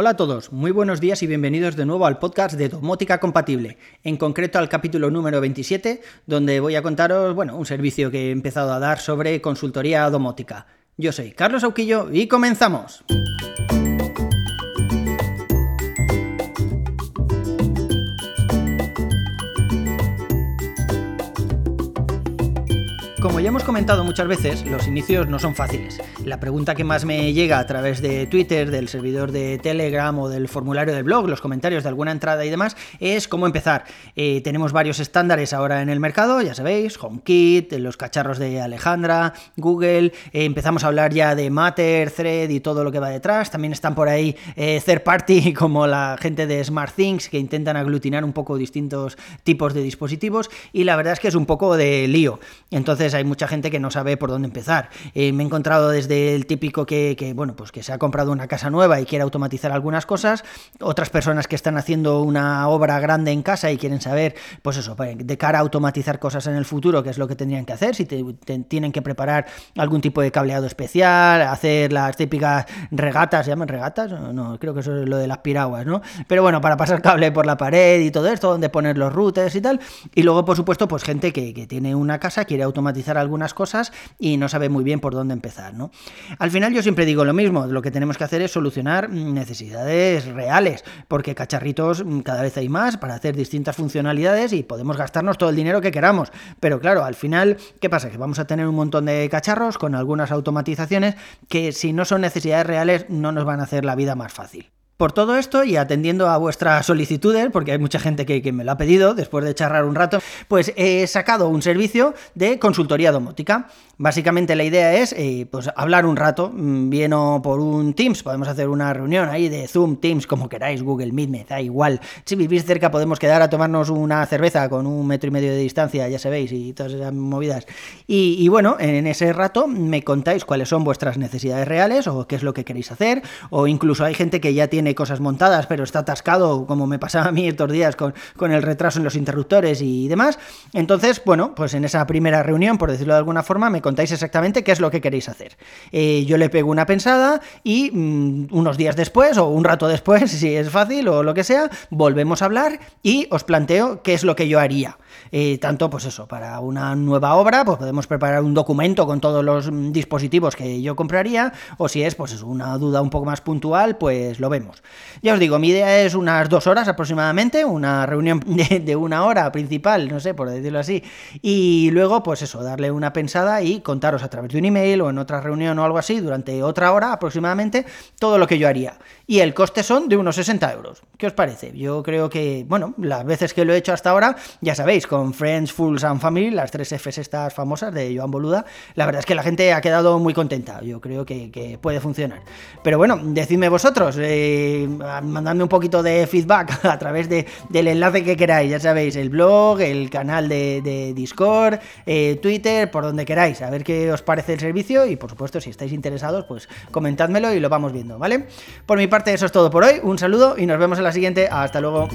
Hola a todos, muy buenos días y bienvenidos de nuevo al podcast de Domótica Compatible, en concreto al capítulo número 27, donde voy a contaros, bueno, un servicio que he empezado a dar sobre consultoría domótica. Yo soy Carlos Auquillo y comenzamos. Como ya hemos comentado muchas veces, los inicios no son fáciles. La pregunta que más me llega a través de Twitter, del servidor de Telegram o del formulario del blog, los comentarios de alguna entrada y demás, es cómo empezar. Eh, tenemos varios estándares ahora en el mercado, ya sabéis, HomeKit, los cacharros de Alejandra, Google, eh, empezamos a hablar ya de Matter, Thread y todo lo que va detrás. También están por ahí eh, third party como la gente de SmartThings que intentan aglutinar un poco distintos tipos de dispositivos y la verdad es que es un poco de lío. Entonces, hay mucha gente que no sabe por dónde empezar. Eh, me he encontrado desde el típico que, bueno, pues que se ha comprado una casa nueva y quiere automatizar algunas cosas, otras personas que están haciendo una obra grande en casa y quieren saber, pues eso, pues, de cara a automatizar cosas en el futuro, qué es lo que tendrían que hacer, si tienen que preparar algún tipo de cableado especial, hacer las típicas regatas, ¿se llaman regatas? No, creo que eso es lo de las piraguas, ¿no? Pero bueno, para pasar cable por la pared y todo esto, donde poner los routers y tal. Y luego, por supuesto, pues gente que, que tiene una casa, quiere automatizar algunas cosas y no sabe muy bien por dónde empezar, ¿no? Al final yo siempre digo lo mismo, lo que tenemos que hacer es solucionar necesidades reales, porque cacharritos mm, cada vez hay más para hacer distintas funcionalidades y podemos gastarnos todo el dinero que queramos, pero claro, al final, ¿qué pasa? Que vamos a tener un montón de cacharros con algunas automatizaciones que si no son necesidades reales no nos van a hacer la vida más fácil. Por todo esto y atendiendo a vuestras solicitudes, porque hay mucha gente que, me lo ha pedido después de charlar un rato, pues he sacado un servicio de consultoría domótica. Básicamente la idea es eh, pues hablar un rato, mm, bien por un Teams, podemos hacer una reunión ahí de Zoom, Teams, como queráis, Google Meet, me da igual. Si vivís cerca podemos quedar a tomarnos una cerveza con un metro y medio de distancia, ya sabéis, y todas esas movidas. Y bueno, en ese rato me contáis cuáles son vuestras necesidades reales o qué es lo que queréis hacer, o incluso hay gente que ya tiene cosas montadas, pero está atascado, como me pasaba a mí estos días con, con el retraso en los interruptores y demás. Entonces, bueno, pues en esa primera reunión, por decirlo de alguna forma, me contáis exactamente qué es lo que queréis hacer. Eh, yo le pego una pensada y mm, unos días después, o un rato después, si es fácil, o lo que sea, volvemos a hablar y os planteo qué es lo que yo haría. Eh, tanto, pues eso, para una nueva obra, pues podemos preparar un documento con todos los mm, dispositivos que yo compraría, o si es, pues eso, una duda un poco más puntual, pues lo vemos. Ya os digo, mi idea es unas dos horas aproximadamente, una reunión de, una hora principal, no sé, por decirlo así, y luego, pues eso, darle una pensada y contaros a través de un email o en otra reunión o algo así, durante otra hora aproximadamente, todo lo que yo haría. Y el coste son de unos 60 euros. ¿Qué os parece? Yo creo que, bueno, las veces que lo he hecho hasta ahora, ya sabéis, con Friends, Fools and Family, las tres Fs estas famosas de Joan Boluda, la verdad es que la gente ha quedado muy contenta. Yo creo que, puede funcionar. Pero bueno, decidme vosotros, eh, mandadme un poquito de feedback a través de, del enlace que queráis, ya sabéis, el blog, el canal de, Discord, eh, Twitter, por donde queráis, a ver qué os parece el servicio y por supuesto, si estáis interesados, pues comentádmelo y lo vamos viendo, ¿vale? Por mi parte, eso es todo por hoy. Un saludo y nos vemos en la siguiente. Hasta luego.